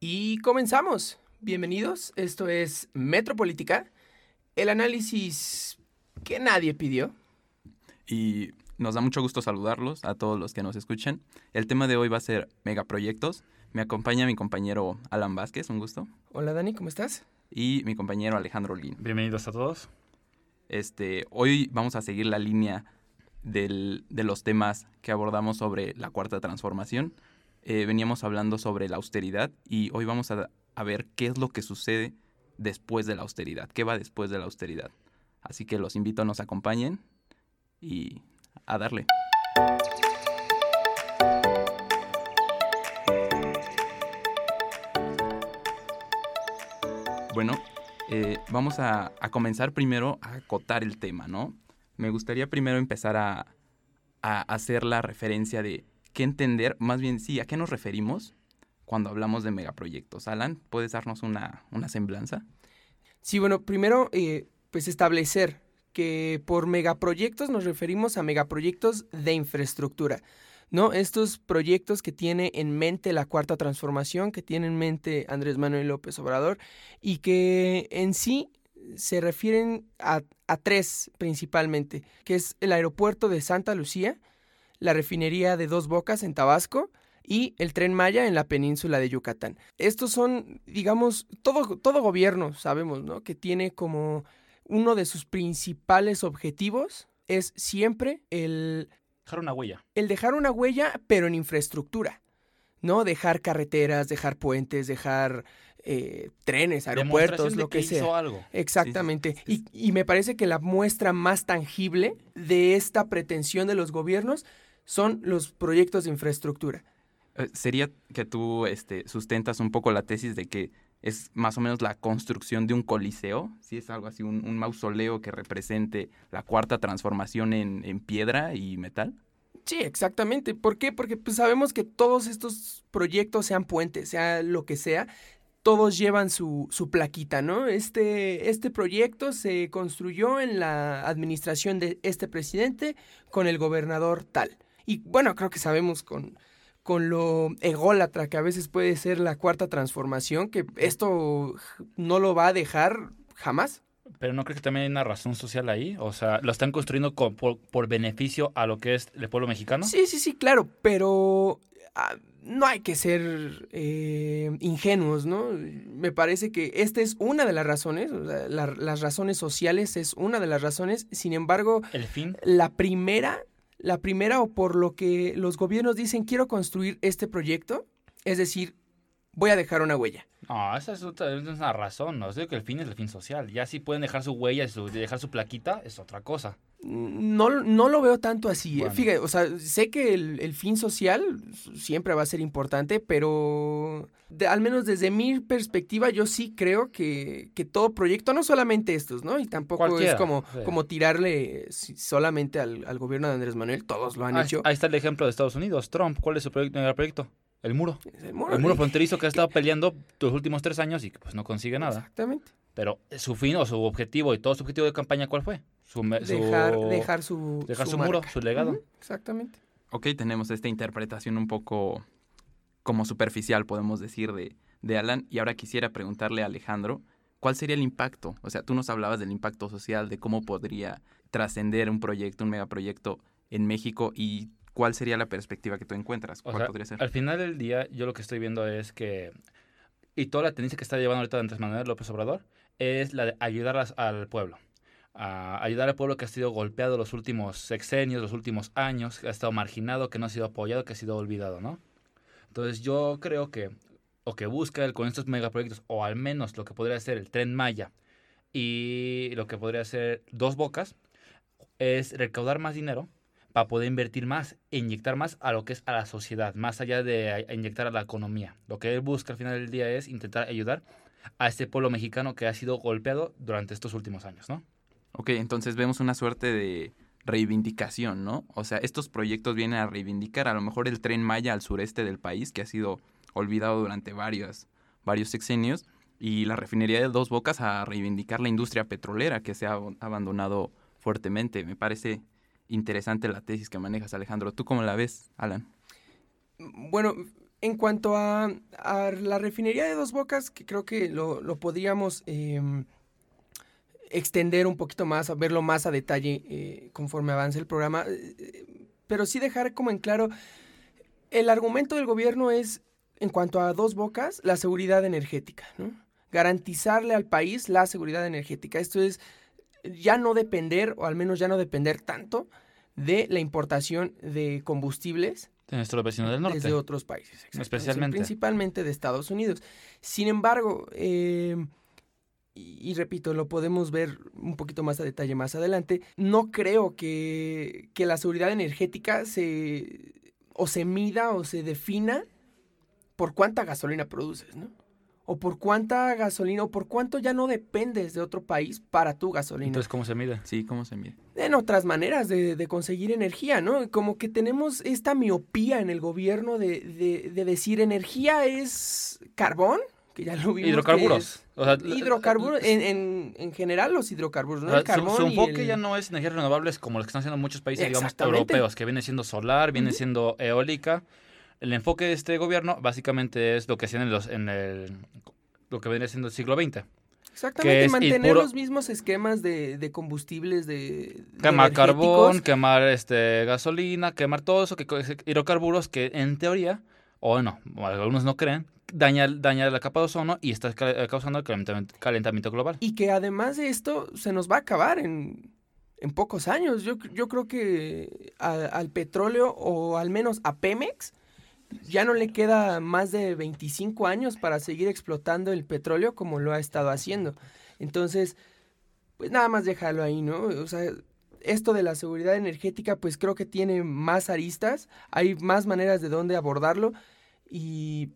Y comenzamos. Bienvenidos. Esto es Metropolítica, el análisis que nadie pidió. Y nos da mucho gusto saludarlos a todos los que nos escuchen. El tema de hoy va a ser megaproyectos. Me acompaña mi compañero Alan Vázquez, un gusto. Hola Dani, ¿cómo estás? Y mi compañero Alejandro Lin. Bienvenidos a todos. Este, hoy vamos a seguir la línea del, de los temas que abordamos sobre la cuarta transformación. Eh, veníamos hablando sobre la austeridad y hoy vamos a, a ver qué es lo que sucede después de la austeridad, qué va después de la austeridad. Así que los invito a nos acompañen y a darle. Bueno, eh, vamos a, a, comenzar primero a acotar el tema, ¿no? Me gustaría primero empezar a, a, hacer la referencia de qué entender, más bien sí, a qué nos referimos cuando hablamos de megaproyectos. Alan, ¿puedes darnos una, una semblanza? Sí, bueno, primero, eh, pues establecer que por megaproyectos nos referimos a megaproyectos de infraestructura. ¿no? Estos proyectos que tiene en mente la cuarta transformación, que tiene en mente Andrés Manuel López Obrador y que en sí se refieren a, a, tres principalmente, que es el aeropuerto de Santa Lucía, la refinería de Dos Bocas en Tabasco y el tren Maya en la península de Yucatán. Estos son, digamos, todo, todo gobierno, sabemos, ¿no? Que tiene como uno de sus principales objetivos es siempre el Dejar una huella. El dejar una huella, pero en infraestructura. ¿No? Dejar carreteras, dejar puentes, dejar eh, trenes, aeropuertos, lo que, que sea. Hizo algo. Exactamente. Sí, sí, sí. Y, y, me parece que la muestra más tangible de esta pretensión de los gobiernos son los proyectos de infraestructura. Eh, sería que tú este, sustentas un poco la tesis de que es más o menos la construcción de un coliseo, si es algo así, un, un, mausoleo que represente la cuarta transformación en, en, piedra y metal. Sí, exactamente. ¿Por qué? Porque pues, sabemos que todos estos proyectos, sean puentes, sea lo que sea, todos llevan su, su plaquita, ¿no? Este, este proyecto se construyó en la administración de este presidente con el gobernador tal. Y bueno, creo que sabemos con con lo ególatra que a veces puede ser la cuarta transformación, que esto no lo va a dejar jamás. Pero no creo que también hay una razón social ahí, o sea, lo están construyendo con, por, por, beneficio a lo que es el pueblo mexicano. Sí, sí, sí, claro, pero ah, no hay que ser eh, ingenuos, ¿no? Me parece que esta es una de las razones, o sea, la, las razones sociales es una de las razones, sin embargo, el fin, la primera la primera, o por lo que los gobiernos dicen, quiero construir este proyecto, es decir, voy a dejar una huella. No, esa es, otra, es una razón, no sé que el fin es el fin social. Ya si pueden dejar su huella, su, dejar su plaquita, es otra cosa. No, no lo veo tanto así. Bueno. Fíjate, o sea, sé que el, el, fin social siempre va a ser importante, pero de, al menos desde mi perspectiva, yo sí creo que, que todo proyecto, no solamente estos, ¿no? Y tampoco Cualquiera, es como, sí. como tirarle solamente al, al, gobierno de Andrés Manuel, todos lo han ahí, hecho. Ahí está el ejemplo de Estados Unidos, Trump, ¿cuál es su proyecto, proyecto? El muro. El muro, el muro fronterizo que ha estado peleando los últimos tres años y que pues no consigue nada. Exactamente. Pero su fin o su objetivo y todo su objetivo de campaña, ¿cuál fue? Su, dejar, su, dejar su, dejar su, su muro, su legado. Uh -huh, exactamente. Ok, tenemos esta interpretación un poco como superficial, podemos decir, de, de Alan. Y ahora quisiera preguntarle a Alejandro, ¿cuál sería el impacto? O sea, tú nos hablabas del impacto social, de cómo podría trascender un proyecto, un megaproyecto en México y cuál sería la perspectiva que tú encuentras. ¿Cuál o sea, podría ser? Al final del día, yo lo que estoy viendo es que, y toda la tendencia que está llevando ahorita Andrés Manuel López Obrador, es la de ayudar al pueblo. A ayudar al pueblo que ha sido golpeado los últimos sexenios, los últimos años, que ha estado marginado, que no ha sido apoyado, que ha sido olvidado, ¿no? Entonces yo creo que, o que busca él con estos megaproyectos, o al menos lo que podría ser el Tren Maya y lo que podría ser Dos Bocas, es recaudar más dinero para poder invertir más inyectar más a lo que es a la sociedad, más allá de inyectar a la economía. Lo que él busca al final del día es intentar ayudar a este pueblo mexicano que ha sido golpeado durante estos últimos años, ¿no? Ok, entonces vemos una suerte de reivindicación, ¿no? O sea, estos proyectos vienen a reivindicar a lo mejor el tren Maya al sureste del país, que ha sido olvidado durante varios, varios sexenios, y la refinería de Dos Bocas a reivindicar la industria petrolera que se ha abandonado fuertemente. Me parece interesante la tesis que manejas, Alejandro. ¿Tú cómo la ves, Alan? Bueno, en cuanto a, la refinería de Dos Bocas, que creo que lo, lo podríamos em, extender un poquito más, a verlo más a detalle eh, conforme avance el programa, eh, pero sí dejar como en claro, el argumento del gobierno es, en cuanto a Dos Bocas, la seguridad energética, ¿no? Garantizarle al país la seguridad energética. Esto es ya no depender, o al menos ya no depender tanto, de la importación de combustibles De nuestro vecino del norte. desde otros países. Especialmente. Principalmente de Estados Unidos. Sin embargo, eh, y, repito, lo podemos ver un poquito más a detalle más adelante, no creo que, que la seguridad energética se o se mida o se defina por cuánta gasolina produces, ¿no? O por cuánta gasolina, o por cuánto ya no dependes de otro país para tu gasolina Entonces, ¿cómo se mide? Sí, ¿cómo se mide? en otras maneras de, de conseguir energía, ¿no? Como que tenemos esta miopía en el gobierno de, de- de decir energía es carbón, que ya lo vimos. que Hidrocarburos. O sea, es hidrocarburos, en, en, en general los hidrocarburos, o ¿no? sea, El su- carbón su, y enfoque el- ya no es energías renovables como los que están haciendo muchos países, digamos, europeos, que viene siendo solar, viene siendo eólica. El enfoque de este gobierno básicamente es lo que hacían en, los, en el, lo que viene siendo el siglo XX. Exactamente, mantener los mismos esquemas de, de combustibles de... de Quemar carbón, quemar este gasolina, quemar todo eso, que hidrocarburos que en teoría, o bueno, algunos no creen, daña, daña la capa de ozono y está ca- causando el calentamiento, global. Y que además de esto se nos va a acabar en, en pocos años. Yo, yo creo que al petróleo o al menos a Pemex ya no le queda más de 25 años para seguir explotando el petróleo como lo ha estado haciendo. Entonces, pues nada más déjalo ahí, ¿no? O sea, esto de la seguridad energética pues creo que tiene más aristas, hay más maneras de dónde abordarlo y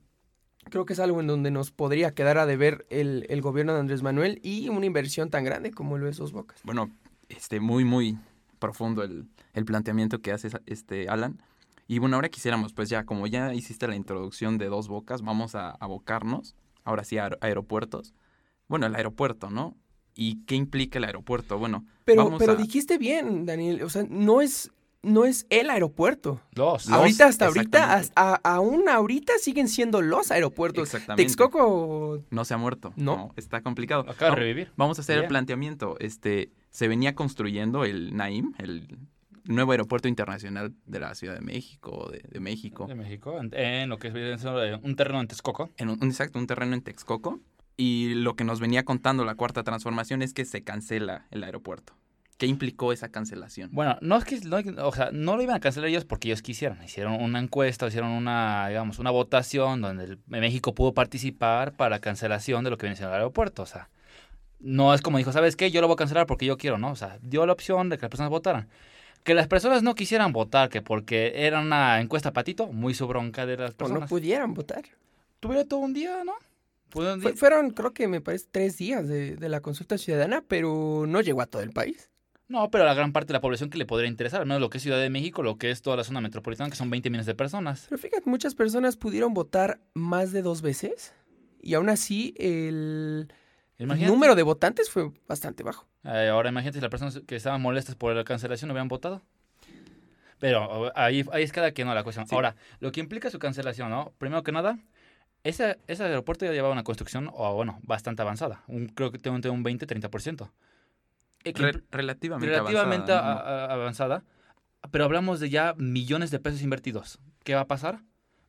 creo que es algo en donde nos podría quedar a deber el, el gobierno de Andrés Manuel y una inversión tan grande como lo es Dos Bocas. Bueno, este, muy, muy profundo el, el planteamiento que hace este Alan. Y bueno, ahora quisiéramos, pues ya, como ya hiciste la introducción de dos bocas, vamos a abocarnos, ahora sí, a aer- aeropuertos. Bueno, el aeropuerto, ¿no? ¿Y qué implica el aeropuerto? Bueno, Pero, vamos pero a- dijiste bien, Daniel, o sea, no es, no es el aeropuerto. Los. Los- ahorita, hasta ahorita, exactamente. as- a- aún ahorita siguen siendo los aeropuertos. Exactamente. Texcoco, No se ha muerto. No. está complicado. Acaba de revivir. Vamos a hacer el planteamiento. Este, se venía construyendo el Naim, el nuevo aeropuerto internacional de la Ciudad de México, de, de México. De México, en, en lo que es eh, un terreno en Texcoco. en un, un- exacto, un terreno en Texcoco. Y lo que nos venía contando la cuarta transformación es que se cancela el aeropuerto. ¿Qué implicó esa cancelación? Bueno, no es que, no, o sea, no lo iban a cancelar ellos porque ellos quisieron. Hicieron una encuesta, hicieron una, digamos, una votación donde el- México pudo participar para la cancelación de lo que viene siendo el aeropuerto. O sea, no es como dijo, ¿sabes qué? Yo lo voy a cancelar porque yo quiero, ¿no? O sea, dio la opción de que las personas votaran. Que las personas no quisieran votar, que porque era una encuesta patito, muy su bronca de las o no personas. pudieran votar. Tuvieron todo un día, ¿no? Fue- fueron, creo que me parece, tres días de, de la consulta ciudadana, pero no llegó a todo el país. No, pero la gran parte de la población que le podría interesar, al menos lo que es Ciudad de México, lo que es toda la zona metropolitana, que son 20 millones de personas. Pero fíjate, muchas personas pudieron votar más de dos veces y aún así el, número de votantes fue bastante bajo. Eh, ahora imagínate si las personas que estaban molestas por la cancelación no hubieran votado. Pero ahí, ahí es cada quien no la cuestión. Sí. Ahora, lo que implica su cancelación, ¿no? Primero que nada, ese, ese aeropuerto ya llevaba una construcción, o bueno, bastante avanzada. Un, creo que tengo un 20-30%. Re- relativamente, relativamente avanzada. Pero hablamos de ya millones de pesos invertidos. ¿Qué va a pasar?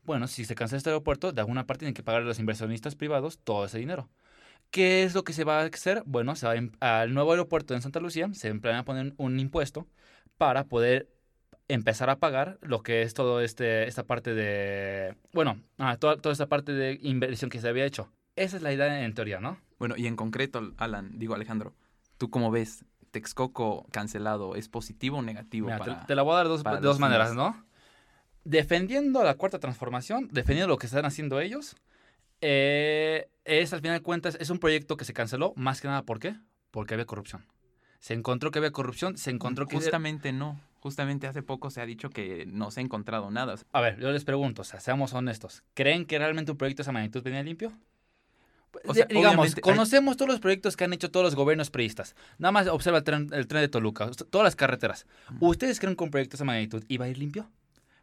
Bueno, si se cancela este aeropuerto, de alguna parte tienen que pagar a los inversionistas privados todo ese dinero. ¿Qué es lo que se va a hacer? Bueno, se va a im- al nuevo aeropuerto en Santa Lucía se planea poner un impuesto para poder empezar a pagar lo que es todo este esta parte de bueno, ah, toda, toda esta parte de inversión que se había hecho. Esa es la idea en teoría, ¿no? Bueno, y en concreto, Alan, digo Alejandro, ¿tú cómo ves? Texcoco cancelado, ¿es positivo o negativo? Mira, te- para... te, la voy a dar de dos, de dos maneras? ¿no? Defendiendo la cuarta transformación, defendiendo lo que están haciendo ellos, eh, es al final de cuentas, es un proyecto que se canceló, más que nada, ¿por qué? Porque había corrupción. Se encontró que había corrupción, se encontró que... Justamente no. Justamente hace poco se ha dicho que no se ha encontrado nada. A ver, yo les pregunto, o sea, seamos honestos, ¿creen que realmente un proyecto de esa magnitud venía limpio? O sea, digamos, hay- conocemos todos los proyectos que han hecho todos los gobiernos priistas. Nada más observa el tren, el tren de Toluca, todas las carreteras. ¿Ustedes creen que un proyecto de esa magnitud iba a ir limpio?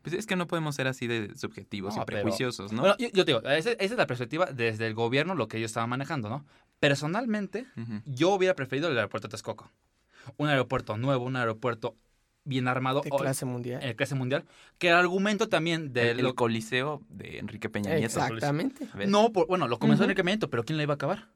Pues es que no podemos ser así de subjetivos No, y pero- prejuiciosos, ¿no? Bueno, yo, yo te digo, esa, esa es la perspectiva desde el gobierno, lo que ellos estaban manejando, ¿no? Personalmente, yo hubiera preferido el aeropuerto de Texcoco. Un aeropuerto nuevo, un aeropuerto bien armado, De clase mundial. en clase mundial, que el argumento también de... el, el lo- coliseo de Enrique Peña Nieto. Exactamente. no, por- bueno, lo comenzó Ujú. Enrique Peña Nieto, pero ¿quién le iba a acabar?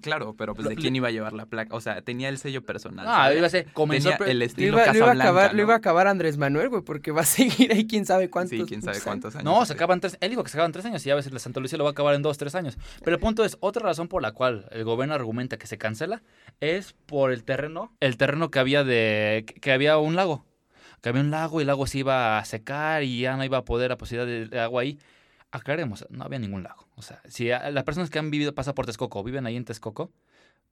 Claro, pero pues Lo- de quién iba a llevar la placa. O sea, tenía el sello personal. Ah, ¿sabes? iba a ser, comenzó... Tenía el Lo estilo iba, lo iba a acabar, lo iba a acabar Andrés Manuel, güey, porque va a seguir ahí quién sabe cuántos. Sí, quién sabe cuántos años. No, se acaban tres. Él dijo que se acaban tres años y a veces la Santa Lucía lo va a acabar en dos, tres años. Pero el punto es, otra razón por la cual el gobierno argumenta que se cancela es por el terreno, el terreno que había de, que había un lago. Que había un lago y el lago se iba a secar y ya no iba a poder la posibilidad de agua ahí. Aclaremos, no había ningún lago. O sea, si las personas que han vivido, pasa por Texcoco, o viven ahí en Texcoco,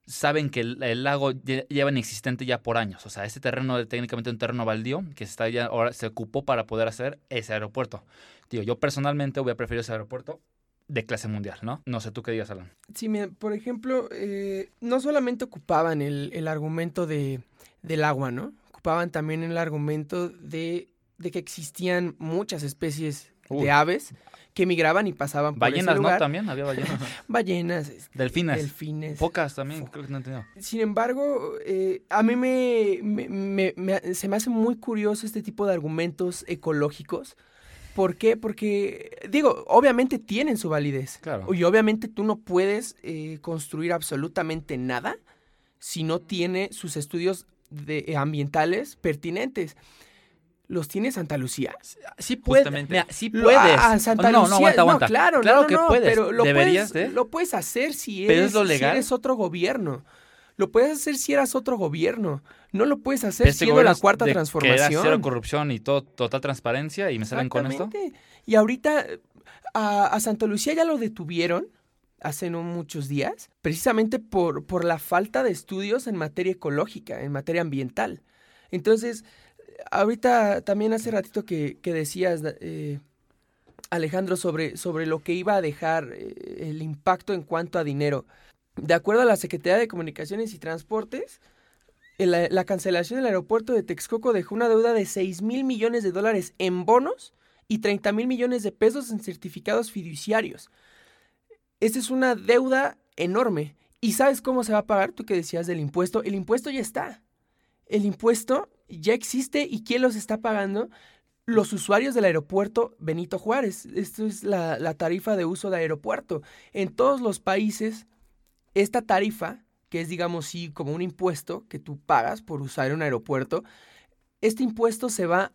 saben que el, lago lle- lleva inexistente ya por años. O sea, ese terreno técnicamente un terreno baldío que se está ahora se ocupó para poder hacer ese aeropuerto. Digo, yo personalmente hubiera preferido ese aeropuerto de clase mundial, ¿no? No sé tú qué digas, Alan. Sí, mira, por ejemplo, eh, no solamente ocupaban el, el argumento de, del agua, ¿no? Ocupaban también el argumento de, de que existían muchas especies Uy. de aves que migraban y pasaban por ese Ballenas, ¿no? lugar. También había ballenas. Ballenas, este, Delfines. delfines. Pocas también, creo que no entendido. Sin embargo, eh, a mí me, me- me- me- se me hace muy curioso este tipo de argumentos ecológicos. ¿Por qué? Porque, digo, obviamente tienen su validez. Claro. Y obviamente tú no puedes eh, construir absolutamente nada si no tiene sus estudios de, eh, ambientales pertinentes. ¿Los tiene Santa Lucía? Sí puedes. Justamente. Mira, sí puedes. ah, Santa no, Lucía, no, aguanta, aguanta. claro, claro no, que no, puedes. Pero lo Deberías puedes, de. lo puedes hacer si Pero es eres, lo si legal. eres otro gobierno. Lo puedes hacer si eras otro gobierno. No lo puedes hacer Este siendo la cuarta de- Que era transformación. cero corrupción y todo, total transparencia y me salen con esto. Exactamente. Y ahorita eh, a, a Santa Lucía ya lo detuvieron hace no muchos días, precisamente por, por la falta de estudios en materia ecológica, en materia ambiental. Entonces, ahorita también hace ratito que, que decías, eh, Alejandro, sobre, sobre lo que iba a dejar eh, el impacto en cuanto a dinero. De acuerdo a la Secretaría de Comunicaciones y Transportes, el- la, la cancelación del aeropuerto de Texcoco dejó una deuda de 6 mil millones de dólares en bonos y 30 mil millones de pesos en certificados fiduciarios. Esta es una deuda enorme. ¿Y sabes cómo se va a pagar? Tú que decías del impuesto. El impuesto ya está. El impuesto ya existe y ¿quién los está pagando? Los usuarios del aeropuerto Benito Juárez. Esto es la, tarifa de uso de aeropuerto. En todos los países, esta tarifa, que es digamos sí como un impuesto que tú pagas por usar un aeropuerto, este impuesto se va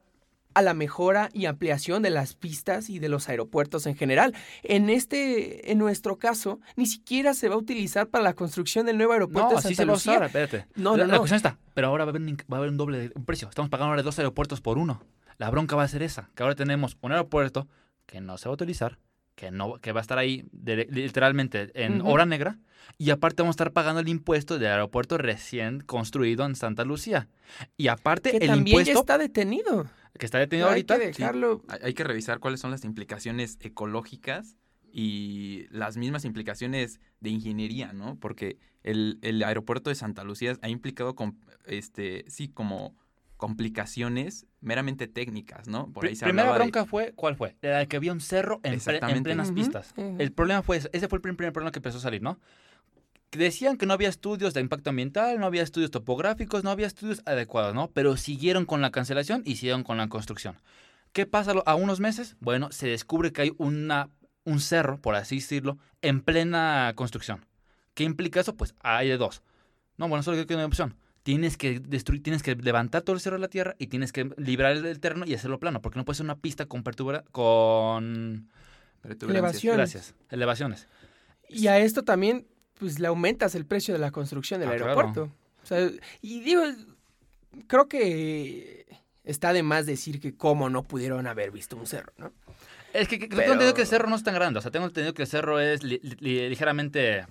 a la mejora y ampliación de las pistas y de los aeropuertos en general. En este, en nuestro caso, ni siquiera se va a utilizar para la construcción del nuevo aeropuerto No, de Santa así se va a Lucía. usar, espérate. No, la, no, la cuestión está, pero ahora va a haber un, inc- va a haber un doble de un precio. Estamos pagando ahora dos aeropuertos por uno. La bronca va a ser esa, que ahora tenemos un aeropuerto que no se va a utilizar, que no que va a estar ahí de- literalmente en Ujú. obra negra y aparte vamos a estar pagando el impuesto del aeropuerto recién construido en Santa Lucía. Y aparte que el también impuesto ya está detenido. Que está detenido Hay ahorita que dejarlo. Hay, hay que revisar cuáles son las implicaciones ecológicas y las mismas implicaciones de ingeniería, ¿no? Porque el, el aeropuerto de Santa Lucía ha implicado, con, este, sí, como complicaciones meramente técnicas, ¿no? Por ahí se primera de- bronca fue, ¿cuál fue? La de que había un cerro en, en plenas pistas. El problema fue ese, ese fue el prim- primer problema que empezó a salir, ¿no? Decían que no había estudios de impacto ambiental, no había estudios topográficos, no había estudios adecuados, ¿no? Pero siguieron con la cancelación y siguieron con la construcción. ¿Qué pasa a unos meses? Bueno, se descubre que hay una, un cerro, por así decirlo, en plena construcción. ¿Qué implica eso? Pues hay de dos. No, bueno, solo que una opción. Tienes que destruir, tienes que levantar todo el cerro de la tierra y tienes que librar el, el terreno y hacerlo plano, porque no puede ser una pista con perturba, con. Elevación. gracias, elevaciones. Y a esto también, pues le aumentas el precio de la construcción del Ah, claro. aeropuerto. O sea, y digo, creo que está de más decir que cómo no pudieron haber visto un cerro, ¿no? Es que, que- Pero- tengo entendido que el cerro no es tan grande. O sea, tengo entendido que el cerro es li- li- ligeramente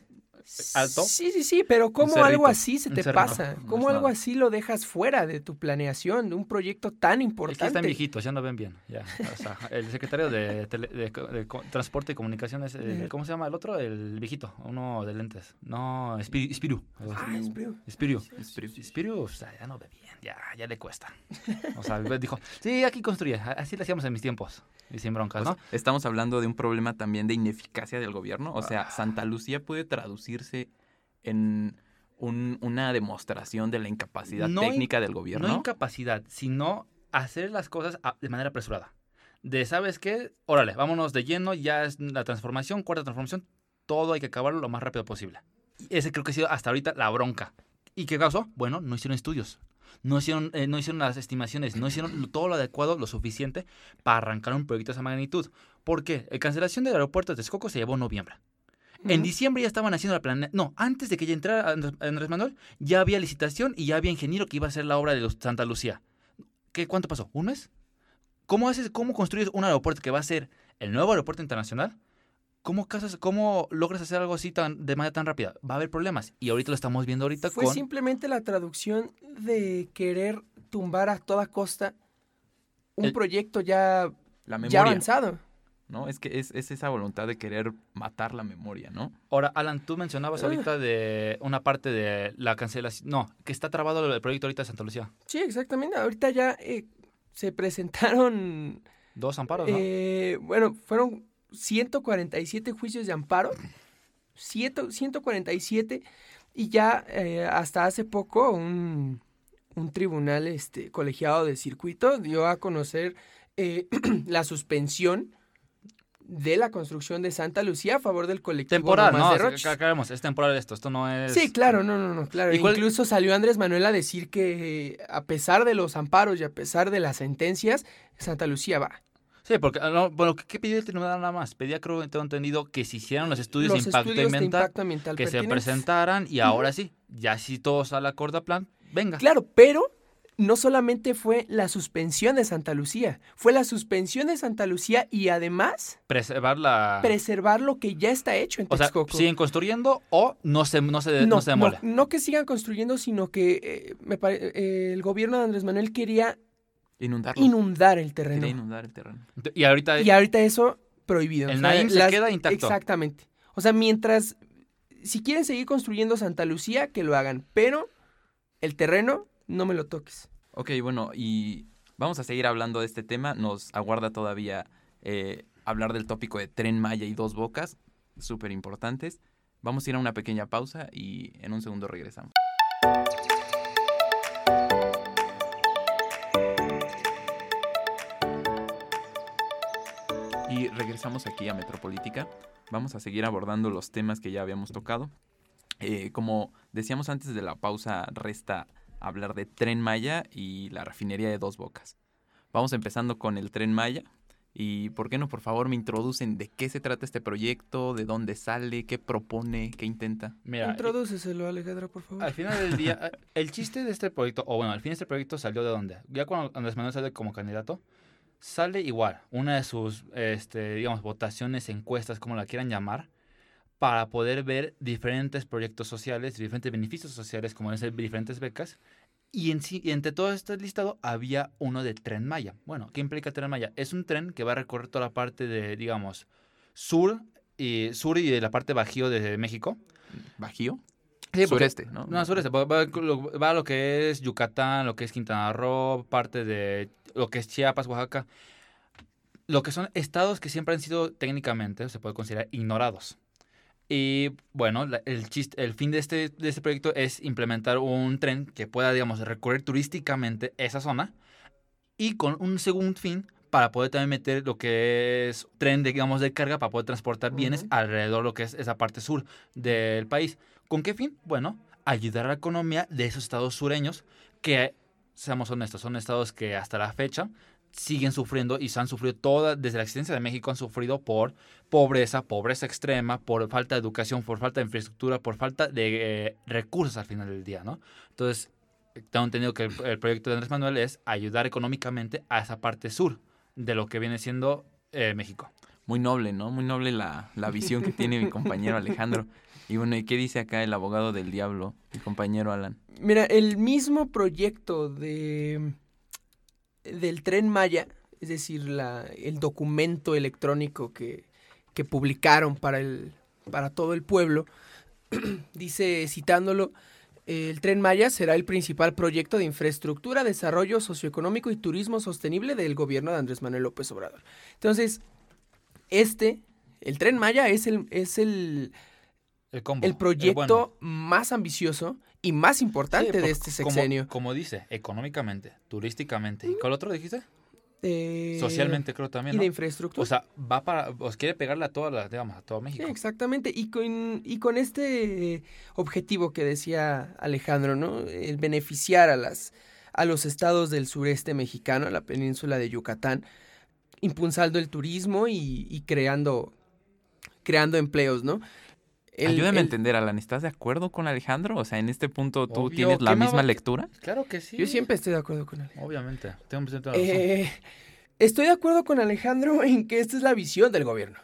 alto. Sí, sí, sí, pero ¿cómo cerrito, algo así se te pasa? no ¿Cómo algo nada. así lo dejas fuera de tu planeación de un proyecto tan Es que importante? están viejitos, ya no ven bien. Ya. O sea, el secretario de, tele- de de Transporte y Comunicaciones, eh. ¿cómo se llama el otro? El viejito, uno de lentes. No, Espiri- Espiru. Ah. Espiru. Espiru. Espiru, o sea, ya no ve bien, ya, ya le cuesta. O sea, dijo, sí, aquí construye, así lo hacíamos en mis tiempos. Y sin broncas, ¿no? estamos hablando de un problema también de ineficacia del gobierno. O Ah. sea, Santa Lucía puede traducirse en un- una demostración de la incapacidad No in- técnica del gobierno. No incapacidad, sino hacer las cosas a- de manera apresurada. De, ¿sabes qué? Órale, vámonos de lleno, ya es la transformación, cuarta transformación, todo hay que acabarlo lo más rápido posible. Y ese creo que ha sido hasta ahorita la bronca. ¿Y qué causó? Bueno, no hicieron estudios. No hicieron, eh, no hicieron las estimaciones, no hicieron todo lo adecuado, lo suficiente para arrancar un proyecto de esa magnitud. ¿Por qué? La cancelación del aeropuerto de Texcoco se llevó en noviembre. En diciembre ya estaban haciendo la planea... No, antes de que ya entrara Andrés, Andrés Manuel, ya había licitación y ya había ingeniero que iba a hacer la obra de los- Santa Lucía. ¿Qué, ¿Cuánto pasó? ¿Un mes? ¿Cómo, haces, ¿Cómo construyes un aeropuerto que va a ser el nuevo aeropuerto internacional? ¿Cómo, casas, ¿Cómo logras hacer algo así tan, de manera tan rápida? Va a haber problemas. Y ahorita lo estamos viendo ahorita Fue con... simplemente la traducción de querer tumbar a toda costa un El- proyecto ya, La ya avanzado. ¿no? Es que es, es esa voluntad de querer matar la memoria, ¿no? Ahora, Alan, tú mencionabas Ah. ahorita de una parte de la cancelación... No, que está trabado el proyecto ahorita de Santa Lucía. Sí, exactamente. Ahorita ya eh, se presentaron, Dos amparos, ¿no? eh, bueno, fueron 147 juicios de amparo, 100 147, y ya eh, hasta hace poco un, un tribunal este, colegiado de circuito dio a conocer eh, la suspensión de la construcción de Santa Lucía a favor del colectivo temporal, ¿no? de es temporal esto, esto no es... Sí, claro, no, no, no, claro. ¿Y cuál- Incluso salió Andrés Manuel a decir que eh, a pesar de los amparos y a pesar de las sentencias, Santa Lucía va. Sí, porque, ah, no, bueno, ¿qué, pedía el tribunal nada más? Pedía, creo que tengo entendido, que se hicieran los estudios los de impacto estudios de ambiental, impacto ambiental que se presentaran y ahora sí, ya si todo sale acorde a plan, venga. Claro, pero no solamente fue la suspensión de Santa Lucía, fue la suspensión de Santa Lucía y además Preservar la... preservar lo que ya está hecho en o sea, siguen construyendo o no se, no se, no, no, se no, no que sigan construyendo, sino que eh, me pare- eh, el gobierno de Andrés Manuel quería Inundarlo. inundar el terreno. Quería inundar el terreno. Y ahorita... Y ahorita eso prohibido. El O sea, Naim se queda intacto. Exactamente. O sea, mientras, si quieren seguir construyendo Santa Lucía, que lo hagan, pero el terreno no me lo toques. Ok, bueno, y vamos a seguir hablando de este tema. Nos aguarda todavía eh, hablar del tópico de Tren Maya y Dos Bocas, súper importantes. Vamos a ir a una pequeña pausa y en un segundo regresamos. Y regresamos aquí a Metropolítica. Vamos a seguir abordando los temas que ya habíamos tocado. Eh, como decíamos antes de la pausa, resta hablar de Tren Maya y la refinería de Dos Bocas. Vamos empezando con el Tren Maya. Y por qué no, por favor, me introducen de qué se trata este proyecto, de dónde sale, qué propone, qué intenta. Mira, Introdúceselo, Alejandra, por favor. al final del día, eh, el chiste de este proyecto, o bueno, al fin este proyecto salió de dónde? Ya cuando Andrés Manuel sale como candidato, sale igual, una de sus, este, digamos, votaciones, encuestas, como la quieran llamar, para poder ver diferentes proyectos sociales, diferentes beneficios sociales, como es diferentes becas. Y, en y entre todo este listado había uno de Tren Maya. Bueno, ¿qué implica Tren Maya? Es un tren que va a recorrer toda la parte de, digamos, sur y, sur y de la parte bajío de México. ¿Bajío? Sí, Sureste, ¿no? no, sureste. Va, va- lo- va a lo que es Yucatán, lo que es Quintana Roo, parte de lo que es Chiapas, Oaxaca. Lo que son estados que siempre han sido técnicamente, se puede considerar, ignorados. Y bueno, la- el, chiste, el fin de este, de este proyecto es implementar un tren que pueda, digamos, recorrer turísticamente esa zona y con un segundo fin para poder también meter lo que es tren, de, digamos, de carga para poder transportar bienes alrededor de lo que es esa parte sur del país. ¿Con qué fin? Bueno, ayudar a la economía de esos estados sureños que, seamos honestos, son estados que hasta la fecha siguen sufriendo y se han sufrido toda, desde la existencia de México han sufrido por pobreza, pobreza extrema, por falta de educación, por falta de infraestructura, por falta de eh, recursos al final del día, ¿no? Entonces, tengo entendido que el, el proyecto de Andrés Manuel es ayudar económicamente a esa parte sur de lo que viene siendo eh, México. muy noble, ¿no? Muy noble la, la visión que tiene mi compañero Alejandro. Y bueno, ¿y qué dice acá el abogado del diablo, mi compañero Alan? Mira, el mismo proyecto de del tren Maya, es decir, la, el documento electrónico que, que publicaron para el para todo el pueblo, dice citándolo, el tren Maya será el principal proyecto de infraestructura, desarrollo socioeconómico y turismo sostenible del gobierno de Andrés Manuel López Obrador. Entonces, este, el tren Maya es el, es el, El combo. el proyecto bueno. más ambicioso y más importante Sí, de este sexenio. Como, dice, económicamente, turísticamente. ¿Y cuál otro dijiste? Eh, Socialmente creo también, Y ¿no? de infraestructura. O sea, va para, os quiere pegarle a toda la, digamos, a todo Sí, México. exactamente. Y con, y con este objetivo que decía Alejandro, ¿no? El beneficiar a las a los estados del sureste mexicano, a la península de Yucatán, impulsando el turismo y, y creando, creando empleos, ¿no? El- Ayúdame a el- entender, Alan, ¿estás de acuerdo con Alejandro? O sea, en este punto tú Obvio, tienes la ¿qué me misma va- lectura. Claro que sí. Yo siempre estoy de acuerdo con él. Obviamente. Tengo razón. Eh, estoy de acuerdo con Alejandro en que esta es la visión del gobierno.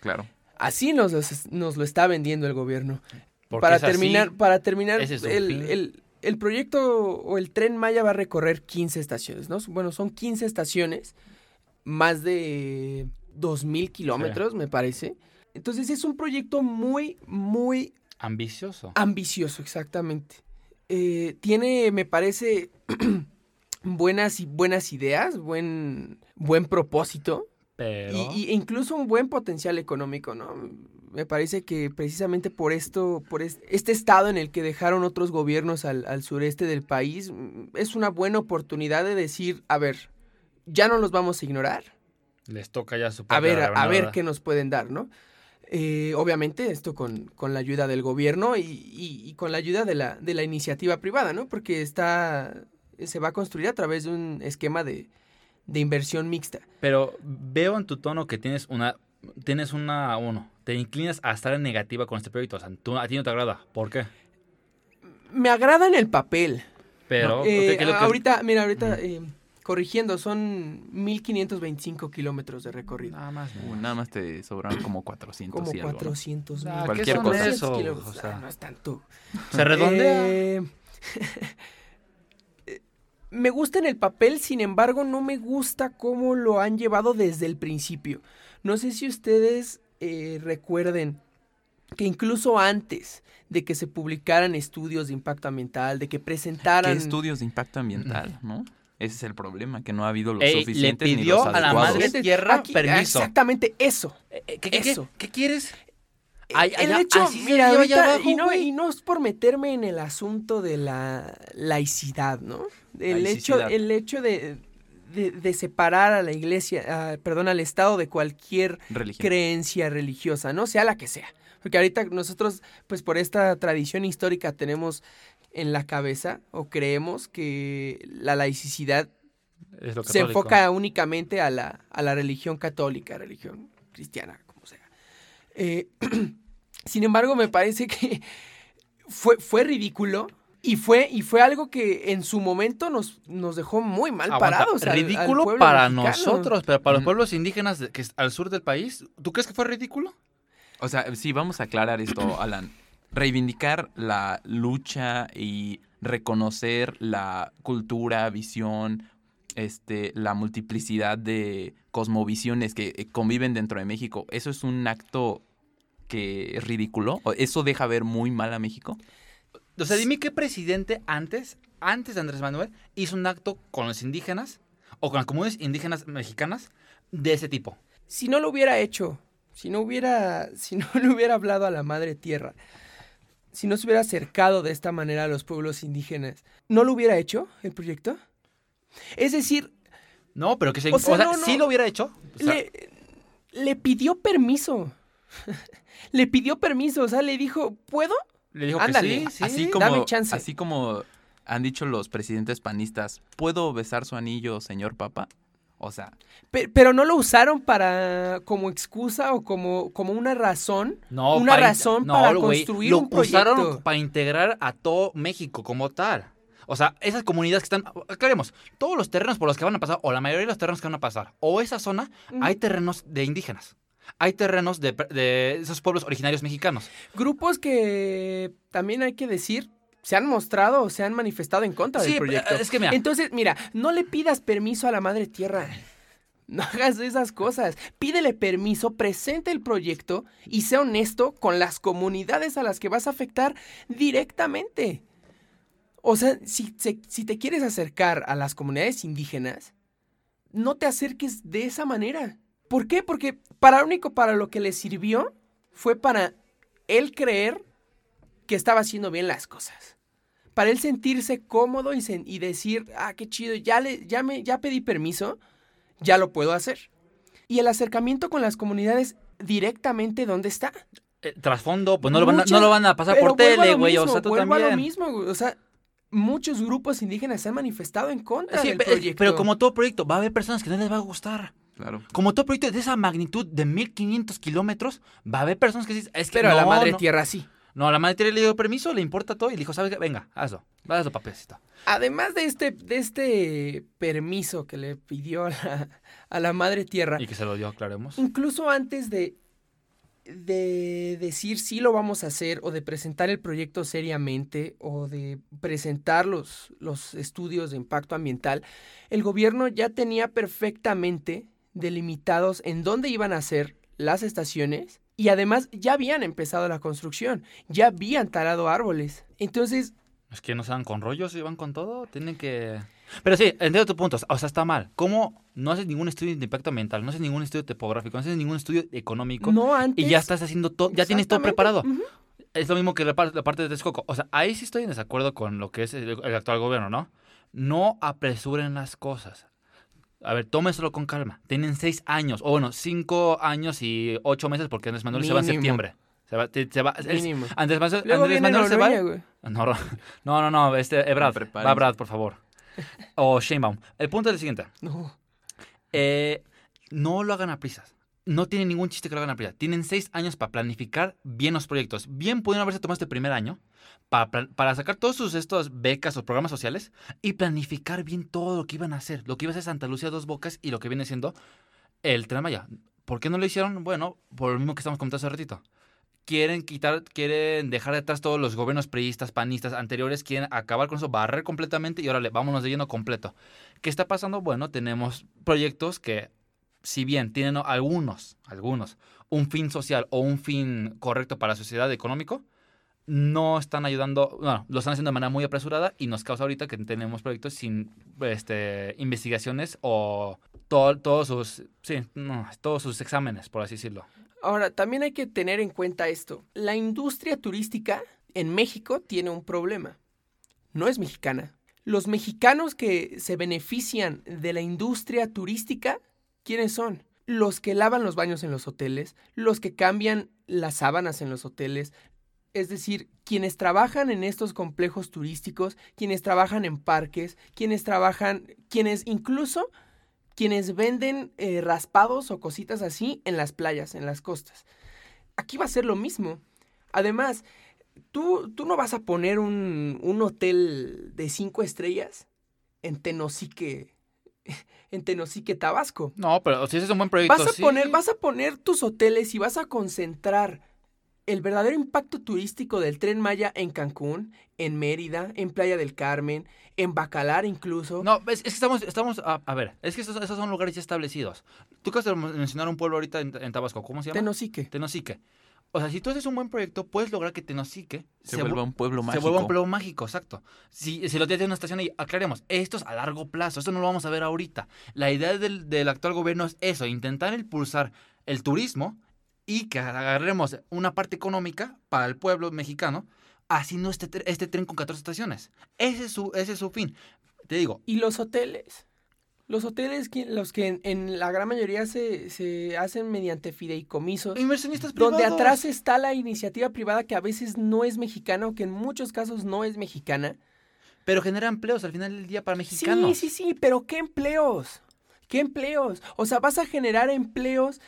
Claro. Así nos, lo- nos lo está vendiendo el gobierno. Porque para es así. terminar, para terminar, ese es su el, fin. el- el proyecto o el tren Maya va a recorrer 15 estaciones, ¿no? Bueno, son 15 estaciones, más de 2.000 kilómetros, me parece. Entonces es un proyecto muy, muy Ambicioso. ambicioso, exactamente. Eh, tiene, me parece, buenas, y- buenas ideas, buen, buen propósito. Pero. Y, y- incluso un buen potencial económico, ¿no? Me parece que precisamente por esto, por es- este estado en el que dejaron otros gobiernos al, al sureste del país, mm, es una buena oportunidad de decir, a ver, ya no los vamos a ignorar, les toca ya su a ver, a, a ver qué nos pueden dar, ¿no? Eh, obviamente esto con, con la ayuda del gobierno y, y- y con la ayuda de la, de la iniciativa privada, ¿no? Porque está, se va a construir a través de un esquema de, de inversión mixta. Pero veo en tu tono que tienes una. Tienes una. Uno. Te inclinas a estar en negativa con este proyecto. O sea, tú- a ti no te agrada. ¿Por qué? Me agrada en el papel. Pero. Eh, ¿qué- qué es lo que- ahorita, mira, ahorita eh, corrigiendo, son 1525 kilómetros de recorrido. Nada más. Uh, nada más te sobraron como 400 Como y algo, ¿no? 400 Ah, mil. ¿qué Cualquier son cosa. 400 esos? kilómetros. O sea, Ah, no es tanto. Se redondea. Eh, eh, me gusta en el papel, sin embargo, no me gusta cómo lo han llevado desde el principio. No sé si ustedes eh, recuerden que incluso antes de que se publicaran estudios de impacto ambiental, de que ¿Qué presentaran... estudios de impacto ambiental, no? Ese es el problema, que no ha habido los Ey, le suficientes ni pidió los a la madre tierra Aquí- permiso. Exactamente eso. Eh, eh, ¿Qué, Eso. qué quieres? El- Ay, el allá- hecho, mira, ahorita, abajo, y, no, güey. y no es por meterme en el asunto de la laicidad, ¿no? El hecho, el hecho de, de- de separar a la iglesia, perdón, al Estado de cualquier Religión. creencia religiosa, ¿no? Sea la que sea. Porque ahorita nosotros, pues por esta tradición histórica tenemos en la cabeza o creemos que la laicidad Es lo se enfoca únicamente a la, a la religión católica, religión cristiana, como sea. Eh, sin embargo, me parece que fue, fue ridículo y fue, y fue algo que en su momento nos, nos dejó muy mal Aguanta, parados. al- al ridículo para mexicano. nosotros, pero para los Mm. pueblos indígenas de- que es al sur del país, ¿tú crees que fue ridículo? O sea, sí, vamos a aclarar esto, Alan. Reivindicar la lucha y reconocer la cultura, visión, este, la multiplicidad de cosmovisiones que eh, conviven dentro de México, ¿eso es un acto que es ridículo? ¿O ¿Eso deja ver muy mal a México? O sea, dime qué presidente antes, antes de Andrés Manuel, hizo un acto con los indígenas o con las comunidades indígenas mexicanas de ese tipo. Si no lo hubiera hecho, si no hubiera, si no le hubiera hablado a la madre tierra, si no se hubiera acercado de esta manera a los pueblos indígenas, ¿no lo hubiera hecho el proyecto? Es decir, No, pero que se... O O sea, sea, no, no. sí lo hubiera hecho. O sea, le, le pidió permiso. le pidió permiso, o sea, le dijo, ¿puedo? le dijo ándale, que sí, sí. Así dame chance. así como han dicho los presidentes panistas, ¿puedo besar su anillo, señor Papa? O sea, Pe- pero no lo usaron para como excusa o como, como una razón. No, una para razón no, para construir lo un proyecto. usaron para integrar a todo México como tal. O sea, esas comunidades que están, aclaremos, todos los terrenos por los que van a pasar, o la mayoría de los terrenos que van a pasar, o esa zona, hay terrenos de indígenas. hay terrenos de, de esos pueblos originarios mexicanos. Grupos que también hay que decir se han mostrado o se han manifestado en contra Sí, del proyecto. es que mira. Entonces, mira, no le pidas permiso a la madre tierra. No hagas esas cosas. Pídele permiso, presente el proyecto y sea honesto con las comunidades a las que vas a afectar directamente. O sea, si, si te quieres acercar a las comunidades indígenas, no te acerques de esa manera. ¿Por qué? Porque para único para lo que le sirvió fue para él creer que estaba haciendo bien las cosas. Para él sentirse cómodo y, sen- y decir, ah, qué chido, ya, le, ya, me, ya pedí permiso, ya lo puedo hacer. Y el acercamiento con las comunidades directamente, ¿dónde está? Eh, trasfondo, pues no lo, van a, no lo van a pasar Pero por tele, güey. O sea, tú vuelvo a lo también. mismo, güey. O sea, muchos grupos indígenas se han manifestado en contra Sí, del pe- es- proyecto. pero como todo proyecto, va a haber personas que no les va a gustar. Claro. Como todo proyecto de esa magnitud de 1500 kilómetros, va a haber personas que dicen, es que Pero a la madre no. tierra sí. No, la madre tierra le dio permiso, le importa todo y le dijo, ¿sabes qué? Venga, hazlo, hazlo, papecito. Además de este, de este permiso que le pidió a la, a la madre tierra, Y que se lo dio, aclaremos. incluso antes de, de decir sí lo vamos a hacer o de presentar el proyecto seriamente o de presentar los, los estudios de impacto ambiental, el gobierno ya tenía perfectamente delimitados en dónde iban a ser las estaciones y además ya habían empezado la construcción, ya habían talado árboles. Entonces, Es que no se van con rollos y van con todo, tienen que... Pero sí, entiendo tu punto, o sea, está mal. ¿Cómo no haces ningún estudio de impacto ambiental, no haces ningún estudio topográfico, no haces ningún estudio económico no antes... y ya estás haciendo todo, ya tienes todo preparado? Es lo mismo que la parte de Texcoco. O sea, ahí sí estoy en desacuerdo con lo que es el, el actual gobierno, ¿no? No apresuren las cosas. A ver, tómeselo con calma. Tienen seis años, o bueno, cinco años y ocho meses porque Andrés Manuel se va en septiembre. Se va, se va- el-. Andrés, Manuel- Andrés se va. No, no, no, no, este, eh, Brad, Prepárense. va Brad, por favor. O Sheinbaum. El punto es el siguiente. No. Eh, no lo hagan a prisas. No tiene ningún chiste que lo hagan a prisas. Tienen seis años para planificar bien los proyectos. Bien pudieron haberse tomado este primer año para, sacar todos sus estos becas o programas sociales y planificar bien todo lo que iban a hacer. Lo que iba a ser Santa Lucía Dos Bocas y lo que viene siendo el Tren Maya. ¿Por qué no lo hicieron? Bueno, por lo mismo que estamos comentando hace ratito. Quieren quitar, quieren dejar detrás todos los gobiernos priistas, panistas anteriores, quieren acabar con eso, barrer completamente y órale, vámonos de lleno completo. ¿Qué está pasando? Bueno, tenemos proyectos que, si bien tienen algunos, algunos, un fin social o un fin correcto para la sociedad económico, no están ayudando, bueno, lo están haciendo de manera muy apresurada y nos causa ahorita que tenemos proyectos sin este, investigaciones o to- todos sus, sí, no, todos sus exámenes, por así decirlo. Ahora, también hay que tener en cuenta esto. La industria turística en México tiene un problema. No es mexicana. Los mexicanos que se benefician de la industria turística, ¿quiénes son? Los que lavan los baños en los hoteles, los que cambian las sábanas en los hoteles, es decir, quienes trabajan en estos complejos turísticos, quienes trabajan en parques, quienes trabajan, quienes incluso quienes venden eh, raspados o cositas así en las playas, en las costas. Aquí va a ser lo mismo. Además, tú, tú no vas a poner un, un hotel de cinco estrellas en Tenosique, en Tenosique, Tabasco. No, pero si ese es un buen proyecto, Vas a, sí. poner, vas a poner tus hoteles y vas a concentrar el verdadero impacto turístico del tren Maya en Cancún, en Mérida, en Playa del Carmen, en Bacalar incluso. No, es, es que estamos, estamos a, a ver, es que esos, esos son lugares ya establecidos. Tú acabas de mencionar un pueblo ahorita en, en Tabasco, ¿cómo se llama? Tenosique. Tenosique. O sea, si tú haces un buen proyecto, puedes lograr que Tenosique Se, vuelva vu- un pueblo se mágico. vuelva un pueblo mágico, exacto. Si, si lo tienes en una estación ahí, aclaremos, esto es a largo plazo, esto no lo vamos a ver ahorita. La idea del, del actual gobierno es eso, intentar impulsar el turismo y que agarremos una parte económica para el pueblo mexicano haciendo este, este tren con 14 estaciones. Ese es su, ese es su fin. Te digo, Y los hoteles. Los hoteles, los que en, en la gran mayoría se, se hacen mediante fideicomisos, inversionistas privados. donde atrás está la iniciativa privada que a veces no es mexicana o que en muchos casos no es mexicana. Pero genera empleos al final del día para mexicanos. Sí, sí, sí, pero ¿qué empleos? ¿Qué empleos? O sea, vas a generar empleos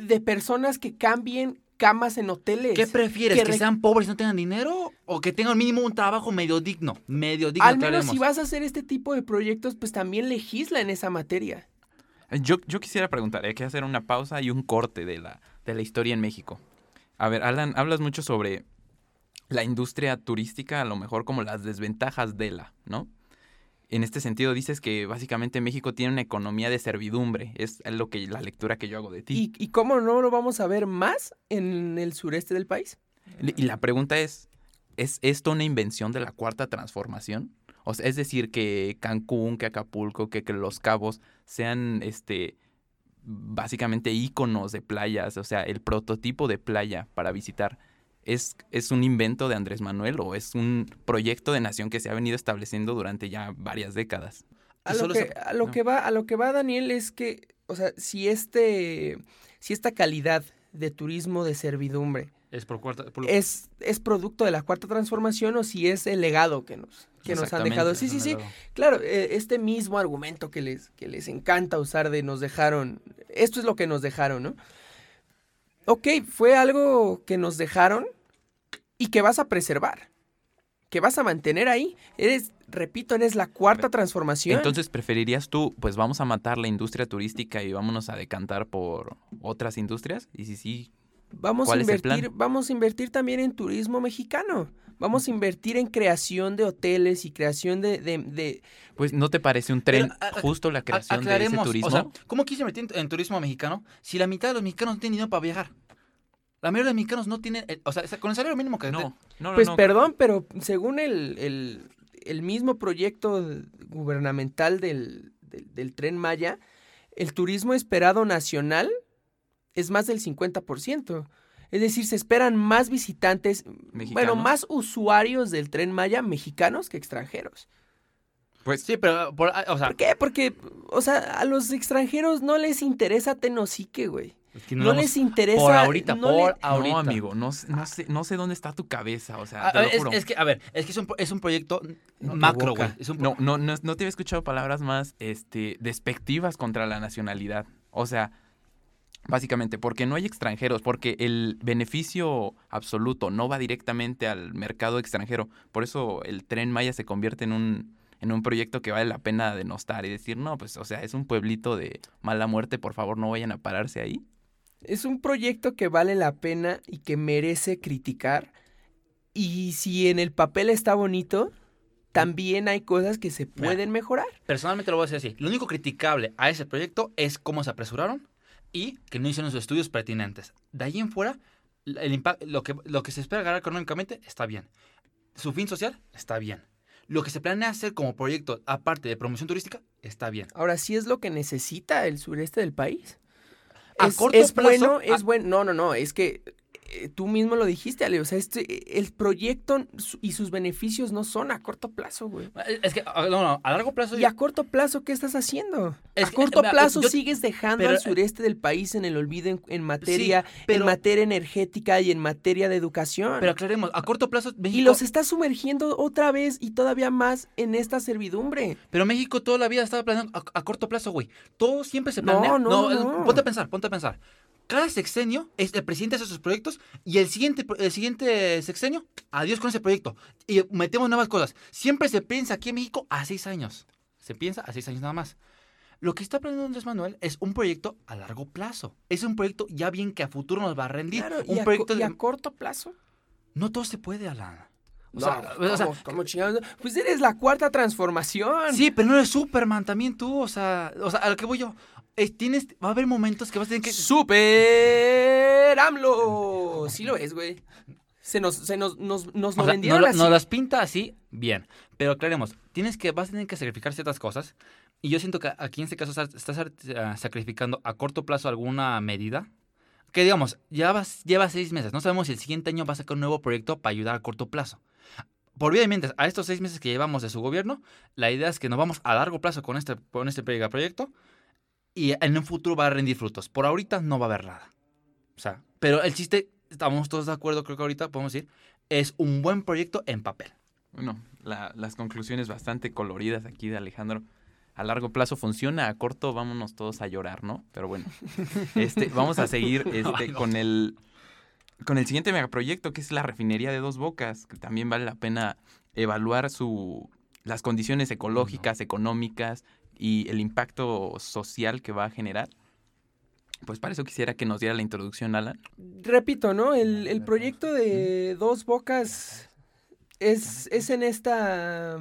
de personas que cambien camas en hoteles. ¿Qué prefieres? que ¿Que, re- sean pobres y no tengan dinero? ¿O que tengan mínimo un trabajo medio digno? Medio digno, Al menos si vas a hacer este tipo de proyectos, pues también legisla en esa materia. Yo, yo quisiera preguntar, hay que hacer una pausa y un corte de la, de la historia en México. A ver, Alan, hablas mucho sobre la industria turística, a lo mejor como las desventajas de la, ¿no? En este sentido dices que básicamente México tiene una economía de servidumbre, es lo que la lectura que yo hago de ti. ¿Y, y cómo no lo vamos a ver más en el sureste del país? Y la pregunta es, ¿es esto una invención de la cuarta transformación? O sea, es decir, que Cancún, que Acapulco, que, que Los Cabos sean este básicamente íconos de playas, o sea, el prototipo de playa para visitar. ¿Es, ¿Es un invento de Andrés Manuel o es un proyecto de nación que se ha venido estableciendo durante ya varias décadas? A lo, que, a lo que va, a lo que va, Daniel, es que, o sea, si este, si esta calidad de turismo de servidumbre es, por cuarta, por... es, es producto de la cuarta transformación o si es el legado que nos, que nos han dejado. Sí, sí, sí. Claro, este mismo argumento que les, que les encanta usar de nos dejaron, esto es lo que nos dejaron, ¿no? Ok, fue algo que nos dejaron y que vas a preservar, que vas a mantener ahí. Eres, repito, eres la cuarta transformación. Entonces, ¿preferirías tú, pues vamos a matar la industria turística y vámonos a decantar por otras industrias? Y si sí, vamos a invertir, vamos a invertir también en turismo mexicano. Vamos a invertir en creación de hoteles y creación de... de, de... Pues, ¿no te parece un tren Pero, a- a- justo la creación de ese turismo? O sea, ¿cómo quise invertir en, en turismo mexicano si la mitad de los mexicanos no tienen dinero para viajar? La mayoría de los mexicanos no tienen, eh, o sea, con el salario mínimo que no, no, no, Pues no. perdón, pero según el, el, el mismo proyecto gubernamental del, del, del tren Maya, el turismo esperado nacional es más del 50%. Es decir, se esperan más visitantes, bueno, más usuarios del tren Maya mexicanos que extranjeros. Pues Sí, pero, por- ah, o sea, ¿Por qué? Porque, o sea, a los extranjeros no les interesa Tenosique, güey. es que No, vamos- les interesa. por ahorita, no por le- ahorita. No, amigo, no, no sé, no sé dónde está tu cabeza, o sea, Ah, te lo es, juro. es que, a ver, es que es un, es un proyecto No, macro, güey. Es un No, no, no, no te había escuchado palabras más este, despectivas contra la nacionalidad. O sea, básicamente, porque no hay extranjeros, porque el beneficio absoluto no va directamente al mercado extranjero. Por eso el tren Maya se convierte en un, en un proyecto que vale la pena denostar y decir, no, pues, o sea, es un pueblito de mala muerte, por favor, no vayan a pararse ahí. Es un proyecto que vale la pena y que merece criticar. Y si en el papel está bonito, también hay cosas que se Mira. pueden mejorar. Personalmente lo voy a decir así. Lo único criticable a ese proyecto es cómo se apresuraron y que no hicieron sus estudios pertinentes. De ahí en fuera, el impacto, lo, que, lo que se espera ganar económicamente está bien. Su fin social está bien. Lo que se planea hacer como proyecto, aparte de promoción turística, está bien. Ahora sí es lo que necesita el sureste del país. A es, corto es plazo, bueno, a- es bueno. No, no, no, es que eh, tú mismo lo dijiste, Ale. O sea, este, el proyecto y sus beneficios no son a corto plazo, güey. Es que, ah, no, no, a largo plazo... ¿Y a corto plazo qué estás haciendo? Es a que, corto plazo yo- sigues dejando pero, al eh, sureste del país en el olvido en, en materia, pero- en materia energética y en materia de educación. Pero aclaremos, a corto plazo México... y los está sumergiendo otra vez y todavía más en esta servidumbre. Pero México toda la vida estaba planeando a, a corto plazo, güey. Todo siempre se No, planea. no, eh, no. Ponte a pensar, ponte a pensar. Cada sexenio, es- el presidente hace sus proyectos y el siguiente, el siguiente sexenio, adiós con ese proyecto. Y metemos nuevas cosas. Siempre se piensa aquí en México a seis años. Se piensa a seis años nada más. Lo que está planeando Andrés Manuel es un proyecto a largo plazo. Es un proyecto ya bien que a futuro nos va a rendir. Claro, un y, a, proyecto y a corto plazo. No todo se puede, Alan. O No, sea, o sea, ¿cómo- cómo chingados? Pues eres la cuarta transformación. Sí, pero no eres Superman también tú, o sea, o sea, a lo que voy yo. Es- tienes, va a haber momentos que vas a tener que... ¡Super AMLO! Sí lo es, güey. Se nos, se nos, nos, nos lo sea, vendieron nos, así. nos las pinta así, bien. Pero aclaremos, tienes que, vas a tener que sacrificar ciertas cosas. Y yo siento que aquí en este caso estás, ah, sacrificando a corto plazo alguna medida. Que digamos, ya vas, lleva seis meses. No sabemos si el siguiente año va a sacar un nuevo proyecto para ayudar a corto plazo. Por vía de mientras, a estos seis meses que llevamos de su gobierno, la idea es que nos vamos a largo plazo con este, con este proyecto y en un futuro va a rendir frutos. Por ahorita no va a haber nada. O sea, pero el chiste, estamos todos de acuerdo, creo que ahorita podemos decir, es un buen proyecto en papel. Bueno, la- las conclusiones bastante coloridas aquí de Alejandro. A largo plazo funciona, a corto vámonos todos a llorar, ¿no? Pero bueno, este, vamos a seguir este, con el con el siguiente megaproyecto que es la refinería de Dos Bocas, que también vale la pena evaluar su las condiciones ecológicas, económicas y el impacto social que va a generar. Pues para eso quisiera que nos diera la introducción, Alan. Repito, ¿no? El, el proyecto de Dos Bocas es, es en esta...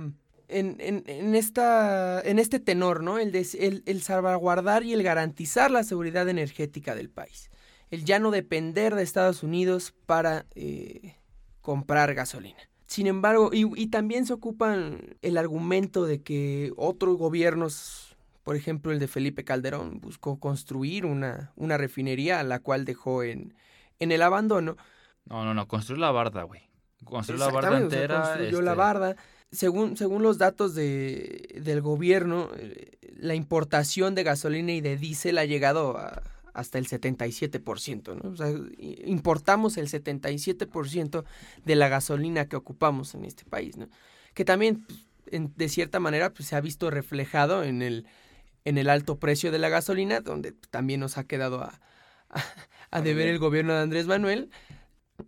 En, en, en, esta, en este tenor, ¿no? El, de, el, el, salvaguardar y el garantizar la seguridad energética del país. El ya no depender de Estados Unidos para eh, comprar gasolina. Sin embargo, y, y, también se ocupan el argumento de que otros gobiernos, por ejemplo el de Felipe Calderón, buscó construir una, una refinería la cual dejó en, en el abandono. No, no, no, construir la barda, güey. Construir la barda entera. O sea, construyó este... la barda. Según, según los datos de, del gobierno, eh, la importación de gasolina y de diésel ha llegado a, hasta el 77%, ¿no? O sea, importamos el 77% de la gasolina que ocupamos en este país, ¿no? Que también, pues, en, de cierta manera, pues, se ha visto reflejado en el, en el alto precio de la gasolina, donde también nos ha quedado a, a, a deber el gobierno de Andrés Manuel.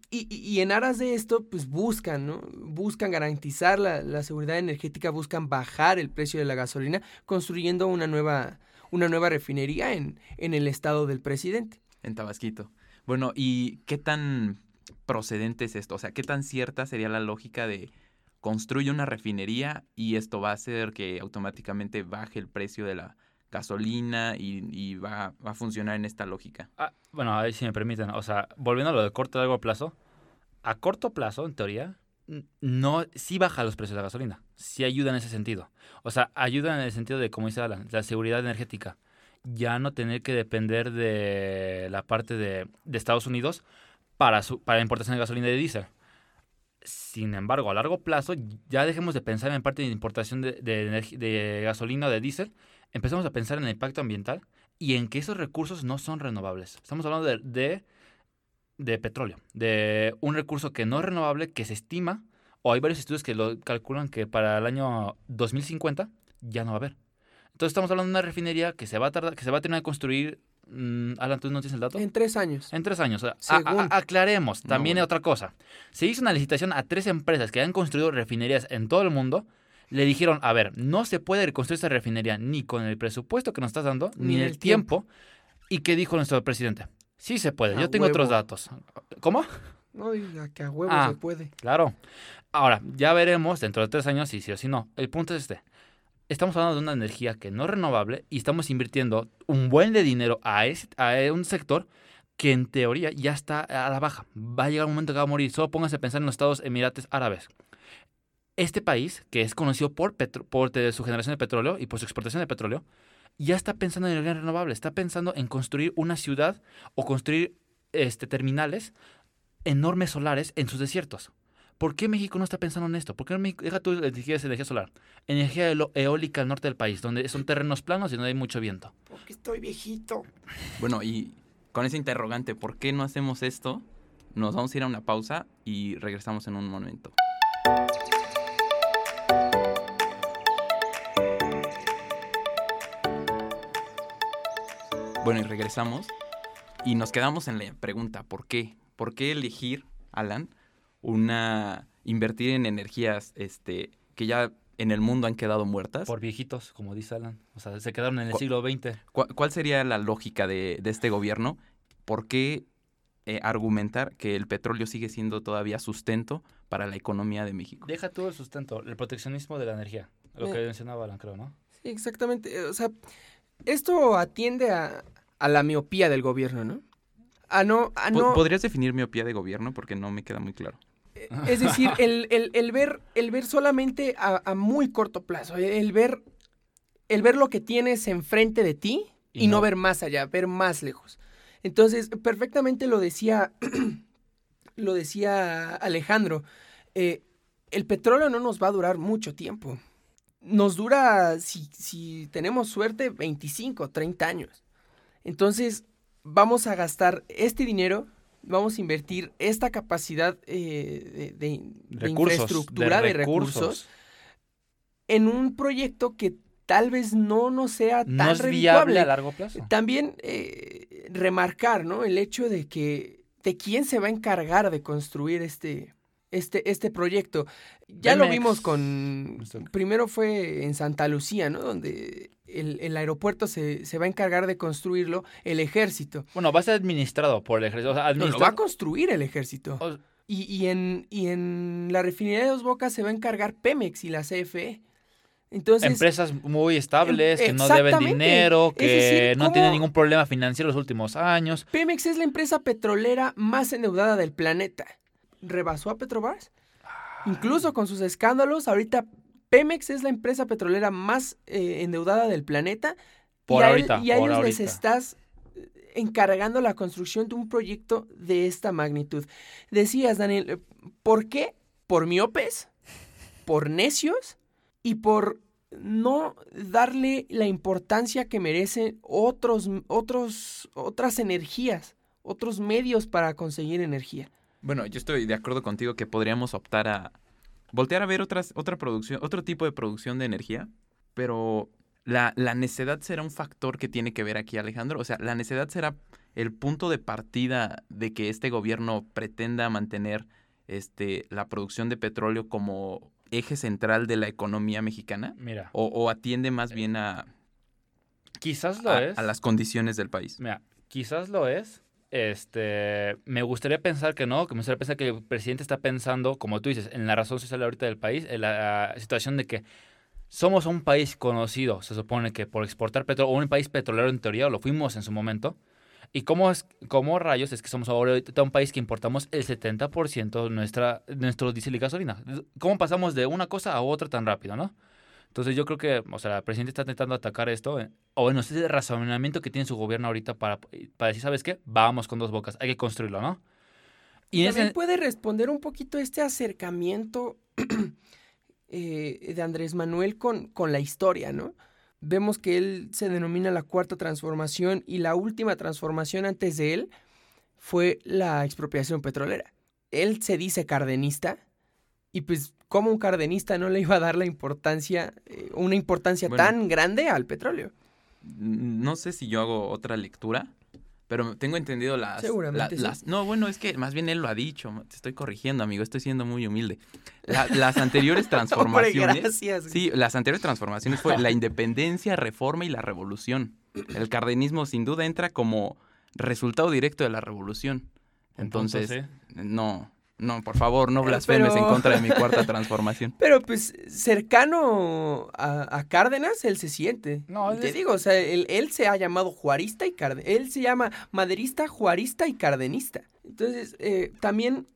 Y, y, y, en aras de esto, pues buscan, ¿no? Buscan garantizar la, la, seguridad energética, buscan bajar el precio de la gasolina, construyendo una nueva, una nueva refinería en, en el estado del presidente. En Tabasquito. Bueno, ¿y qué tan procedente es esto? O sea, ¿qué tan cierta sería la lógica de construye una refinería y esto va a hacer que automáticamente baje el precio de la gasolina y, y va, va, a funcionar en esta lógica. Ah, bueno, a ver si me permiten, o sea, volviendo a lo de corto y largo plazo, a corto plazo, en teoría, no, sí baja los precios de la gasolina, sí ayuda en ese sentido. O sea, ayuda en el sentido de, como dice Alan, la seguridad energética. Ya no tener que depender de la parte de, Estados Unidos para, su, para la importación de gasolina y de diésel. Sin embargo, a largo plazo, ya dejemos de pensar en parte de importación de, gasolina o de diésel empezamos a pensar en el impacto ambiental y en que esos recursos no son renovables. Estamos hablando de, de, petróleo, de un recurso que no es renovable, que se estima, o hay varios estudios que lo calculan que para el año 2050 ya no va a haber. Entonces estamos hablando de una refinería que se va a tardar, que se va a tener que construir. Mm, Alan, ¿tú no tienes el dato? En tres años. En tres años. A, a, aclaremos, también no, bueno. otra cosa. Se hizo una licitación a tres empresas que han construido refinerías en todo el mundo le dijeron, a ver, no se puede reconstruir esa refinería ni con el presupuesto que nos estás dando, ni, ni el tiempo. tiempo. ¿Y qué dijo nuestro presidente? Sí se puede, a yo tengo huevo. otros datos. ¿Cómo? No, diga que a huevo ah, se puede. Claro. Ahora, ya veremos dentro de tres años si sí o si no. El punto es este. Estamos hablando de una energía que no es renovable y estamos invirtiendo un buen de dinero a, ese, a un sector que en teoría ya está a la baja. Va a llegar un momento que va a morir. Solo pónganse a pensar en los Estados Emirates Árabes este país, que es conocido por, por su generación de petróleo y por su exportación de petróleo, ya está pensando en energía renovable, está pensando en construir una ciudad o construir este, terminales enormes solares en sus desiertos. ¿Por qué México no está pensando en esto? ¿Por qué México, deja tú energía, energía solar? Energía eólica al norte del país, donde son terrenos planos y no hay mucho viento. Porque estoy viejito. Bueno, y con ese interrogante, ¿por qué no hacemos esto? Nos vamos a ir a una pausa y regresamos en un momento. Bueno, y regresamos y nos quedamos en la pregunta, ¿por qué? ¿Por qué elegir, Alan, una invertir en energías este que ya en el mundo han quedado muertas? Por viejitos, como dice Alan. O sea, se quedaron en el siglo XX. ¿Cuál, cuál sería la lógica de, de, este gobierno? ¿Por qué eh, argumentar que el petróleo sigue siendo todavía sustento para la economía de México? Deja todo el sustento, el proteccionismo de la energía, lo que eh, mencionaba Alan, creo, ¿no? Sí, exactamente. O sea, esto atiende a, a la miopía del gobierno, ¿no? A no, a no... ¿Podrías definir miopía de gobierno? Porque no me queda muy claro. Es decir, el, el, el ver, el ver solamente a, a, muy corto plazo, el ver, el ver lo que tienes enfrente de ti y, y no. no ver más allá, ver más lejos. Entonces, perfectamente lo decía, lo decía Alejandro, eh, el petróleo no nos va a durar mucho tiempo. Nos dura, si, si tenemos suerte, 25, 30 años. Entonces, vamos a gastar este dinero, vamos a invertir esta capacidad eh, de, de, de infraestructura, de, recursos, en un proyecto que tal vez no nos sea tan no es viable a largo plazo. También eh, remarcar, ¿no? El hecho de que de quién se va a encargar de construir este este, este proyecto. Ya lo vimos con... Primero fue en Santa Lucía, ¿no? Donde el, el aeropuerto se, se va a encargar de construirlo el ejército. Bueno, va a ser administrado por el ejército. O sea, No, lo va a construir el ejército. o- Y, y en, y en la refinería de Dos Bocas se va a encargar Pemex y la CFE. Entonces, empresas muy estables, que no deben dinero, que decir, no ¿cómo- tienen ningún problema financiero los últimos años. Pemex es la empresa petrolera más endeudada del planeta. ¿Rebasó a Petrobras? Incluso con sus escándalos, ahorita Pemex es la empresa petrolera más eh, endeudada del planeta. Por y a, ahorita, y a por ellos les estás eh, encargando la construcción de un proyecto de esta magnitud. Decías, Daniel, eh, ¿por qué? ¿Por miopes? ¿Por necios? Y por no darle la importancia que merecen otros, otros, otras energías, otros medios para conseguir energía. Bueno, yo estoy de acuerdo contigo que podríamos optar a voltear a ver otras, otra producción, otro tipo de producción de energía, pero la, la necedad será un factor que tiene que ver aquí, Alejandro. O sea, la necedad será el punto de partida de que este gobierno pretenda mantener este, la producción de petróleo como eje central de la economía mexicana, Mira, o, o atiende más bien a, quizás lo a- es. a las condiciones del país. Mira, quizás lo es. Este, me gustaría pensar que no, que me gustaría pensar que el presidente está pensando, como tú dices, en la razón social ahorita del país, en la situación de que somos un país conocido, se supone que por exportar petróleo, o un país petrolero en teoría, lo fuimos en su momento. ¿Y cómo, es, cómo rayos es que somos ahora un país que importamos el 70% de nuestra, nuestro diésel y gasolina? ¿Cómo pasamos de una cosa a otra tan rápido, no? Entonces yo creo que, o sea, el presidente está intentando atacar esto, eh, o bueno, ese es el razonamiento que tiene su gobierno ahorita para, para decir, ¿sabes qué? Vamos con dos bocas, hay que construirlo, ¿no? Y También ese, puede responder un poquito este acercamiento eh, de Andrés Manuel con, con la historia, ¿no? Vemos que él se denomina la cuarta transformación y la última transformación antes de él fue la expropiación petrolera. Él se dice cardenista y pues como un cardenista no le iba a dar la importancia, eh, una importancia Bueno. tan grande al petróleo. No sé si yo hago otra lectura, pero tengo entendido las... Seguramente la- sí. las- no, bueno, es que más bien él lo ha dicho. Te estoy corrigiendo, amigo. Estoy siendo muy humilde. La- las anteriores Hombre, transformaciones... gracias. Sí, las anteriores transformaciones fue la independencia, reforma y la revolución. El cardenismo sin duda entra como resultado directo de la revolución. Entonces, Entonces, no, no, por favor, no blasfemes en contra de mi cuarta transformación. Pero pues cercano a, a Cárdenas, él se siente. No, te es- digo, o sea, él, él se ha llamado juarista y cardenista. Él se llama maderista, juarista y cardenista. Entonces, eh, también,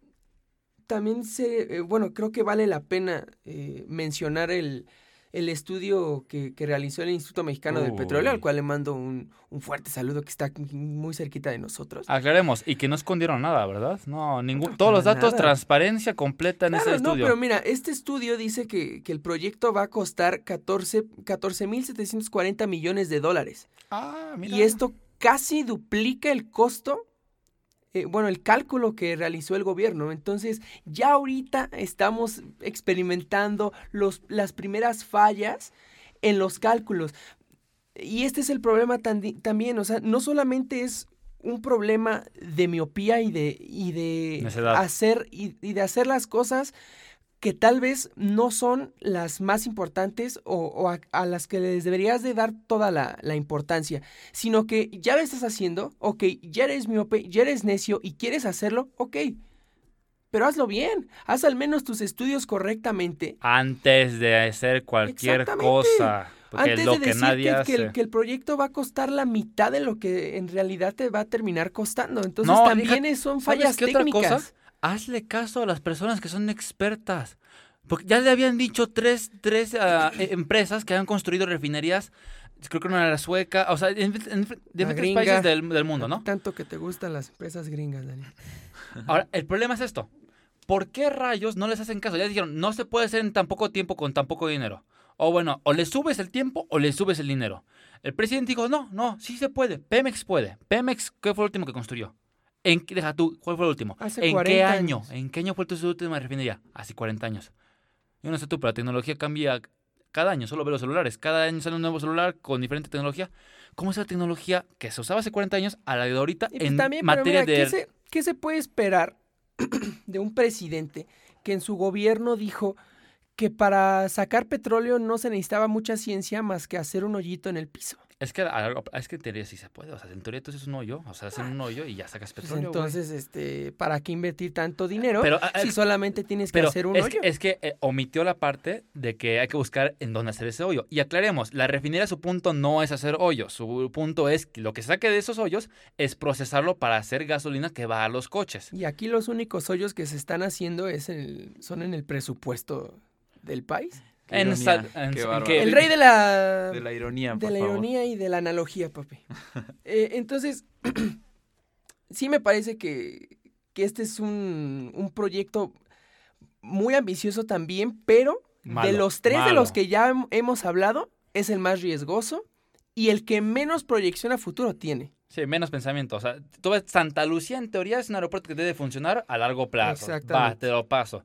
también se, eh, bueno, creo que vale la pena eh, mencionar el, el estudio que, que realizó el Instituto Mexicano del Petróleo, al cual le mando un, un fuerte saludo que está muy cerquita de nosotros. aclaremos, y que no escondieron nada, ¿verdad? No, ningún, No, todos los datos, nada. transparencia completa en Claro, ese no, estudio. pero mira, este estudio dice que, que el proyecto va a costar 14 14.740 millones de dólares. Ah, Y esto casi duplica el costo, eh, bueno, el cálculo que realizó el gobierno. Entonces, ya ahorita estamos experimentando los, las primeras fallas en los cálculos. Y este es el problema también, o sea, no solamente es un problema de miopía y de, y de hacer y, y de hacer las cosas que tal vez no son las más importantes o, o a, a las que les deberías de dar toda la, la importancia, sino que ya lo estás haciendo, ok, ya eres miope, ya eres necio y quieres hacerlo, ok, pero hazlo bien, haz al menos tus estudios correctamente. Antes de hacer cualquier cosa. Porque Antes es lo de que decir nadie que, hace. que el, que el proyecto va a costar la mitad de lo que en realidad te va a terminar costando. Entonces No, también son ¿sabes fallas otra técnicas. cosa? Hazle caso a las personas que son expertas. Porque ya le habían dicho tres, tres eh, empresas que han construido refinerías. Creo que una era sueca. O sea, en, en- en diferentes países del, del mundo, ¿no? Tanto que te gustan las empresas gringas, Daniel. Ahora, el problema es esto. ¿Por qué rayos no les hacen caso? Ya dijeron, no se puede hacer en tan poco tiempo con tan poco dinero. O bueno, o le subes el tiempo o le subes el dinero. El presidente dijo, no, no, sí se puede. Pemex puede. Pemex, ¿qué fue el último que construyó? ¿En, qué- deja tú, ¿cuál fue el último? Hace ¿En qué 40 año? años. ¿En qué año fue tu última refinería? Hace 40 años. Yo no sé tú, pero la tecnología cambia cada año. Solo ve los celulares. Cada año sale un nuevo celular con diferente tecnología. ¿Cómo es la tecnología que se usaba hace 40 años a la de ahorita Y pues en también, materia mira, de... ¿qué, se, qué se puede esperar de un presidente que en su gobierno dijo que para sacar petróleo no se necesitaba mucha ciencia más que hacer un hoyito en el piso. Es que, es que en teoría sí se puede. O sea, en teoría tú haces un hoyo. O sea, hacen un hoyo y ya sacas Pues petróleo. entonces, este, ¿para qué invertir tanto dinero Pero, ah, si eh, solamente tienes que hacer un es, hoyo? que, es que eh, omitió la parte de que hay que buscar en dónde hacer ese hoyo. Y aclaremos, la refinería su punto no es hacer hoyos. Su punto es que lo que saque de esos hoyos es procesarlo para hacer gasolina que va a los coches. Y aquí los únicos hoyos que se están haciendo es el- son en el presupuesto del país. Qué En ironía, sal- en- qué en bárbaro. qué- El rey de la, De la ironía, de por la favor. ironía y de la analogía, papi. Eh, entonces, sí me parece que, que este es un, un proyecto muy ambicioso también, pero de los tres de los que ya hem- hemos hablado, es el más riesgoso y el que menos proyección a futuro tiene. Sí, menos pensamiento. O sea, tú ves, Santa Lucía en teoría es un aeropuerto que debe funcionar a largo plazo. Exactamente. Va, te lo paso.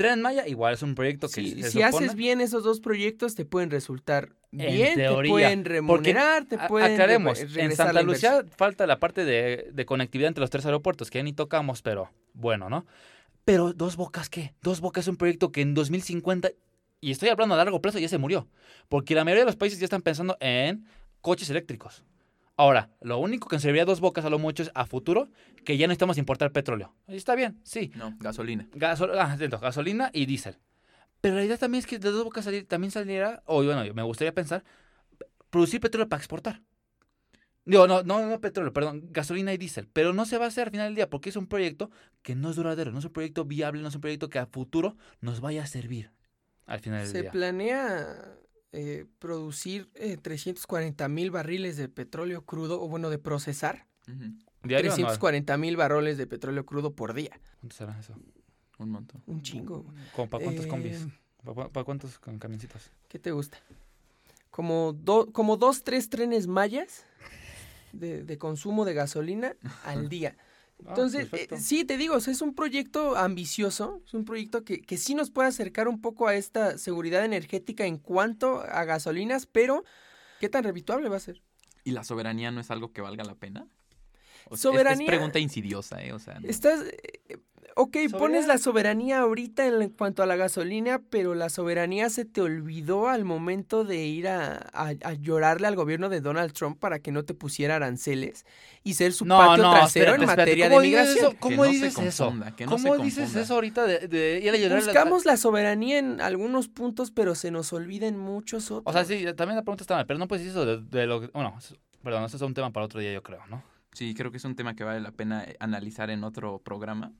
Tren Maya igual es un proyecto que Si, se si haces bien esos dos proyectos, te pueden resultar En bien, teoría, te pueden remunerar, te pueden Aclaremos, re- en Santa. Lucía falta la parte de, de conectividad entre los tres aeropuertos, que ya ni tocamos, pero bueno, ¿no? Pero Dos Bocas, ¿qué? Dos Bocas es un proyecto que en 2050, y estoy hablando a largo plazo, ya se murió. Porque la mayoría de los países ya están pensando en coches eléctricos. Ahora, lo único que nos serviría Dos Bocas a lo mucho es a futuro, que ya no necesitamos importar petróleo. Y está bien, sí. No, gasolina. Gasol- ah, entiendo, gasolina y diésel. Pero la idea también es que de dos bocas salir, también saliera, o bueno, me gustaría pensar, producir petróleo para exportar. Digo, no, no, no petróleo, perdón, gasolina y diésel. Pero no se va a hacer al final del día porque es un proyecto que no es duradero, no es un proyecto viable, no es un proyecto que a futuro nos vaya a servir al final del Se día. planea eh, producir eh, 340 mil barriles de petróleo crudo, o bueno, de procesar. Ujú, ¿Diario o anual? 340 mil barriles de petróleo crudo por día. ¿Cuánto será eso? Un montón. Un chingo. ¿Cómo ¿Para cuántos Eh, combis? ¿Para, cuántos camioncitos? ¿Qué te gusta? Como, do- como dos, tres trenes mayas de, de consumo de gasolina al día. Ah, Entonces, eh, sí, te digo, o sea, es un proyecto ambicioso, es un proyecto que, que sí nos puede acercar un poco a esta seguridad energética en cuanto a gasolinas, pero ¿qué tan revituable va a ser? ¿Y la soberanía no es algo que valga la pena? O sea, es- Soberanía- Es, pregunta insidiosa, ¿eh? O sea, no- Estás, ok, pones la soberanía ahorita en cuanto a la gasolina, pero la soberanía se te olvidó al momento de ir a, a- a llorarle al gobierno de Donald Trump para que no te pusiera aranceles y ser su patio trasero en espérate. materia de ¿Cómo dices migración. eso? ¿Cómo Que no se dices eso? no ¿Cómo se dices eso ahorita de, de ir a llorar? Buscamos la soberanía en algunos puntos, pero se nos olvida en muchos otros. O sea, sí, también la pregunta está mal, pero no puedes decir eso de, de lo que... Bueno, perdón, eso es un tema para otro día, yo creo, ¿no? Sí, creo que es un tema que vale la pena eh, analizar en otro programa.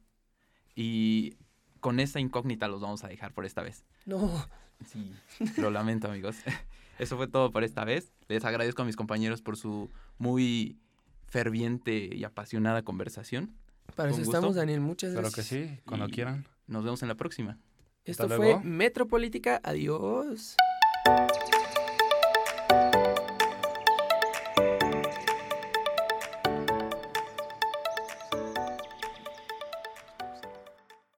Y con esa incógnita los vamos a dejar por esta vez. No, Sí, lo lamento, amigos. Eso fue todo por esta vez. Les agradezco a mis compañeros por su muy ferviente y apasionada conversación. para Con eso gusto. estamos, Daniel. Muchas Claro gracias. que sí, cuando Y- quieran. Nos vemos en la próxima. Esto Hasta fue luego. Metropolítica. Adiós.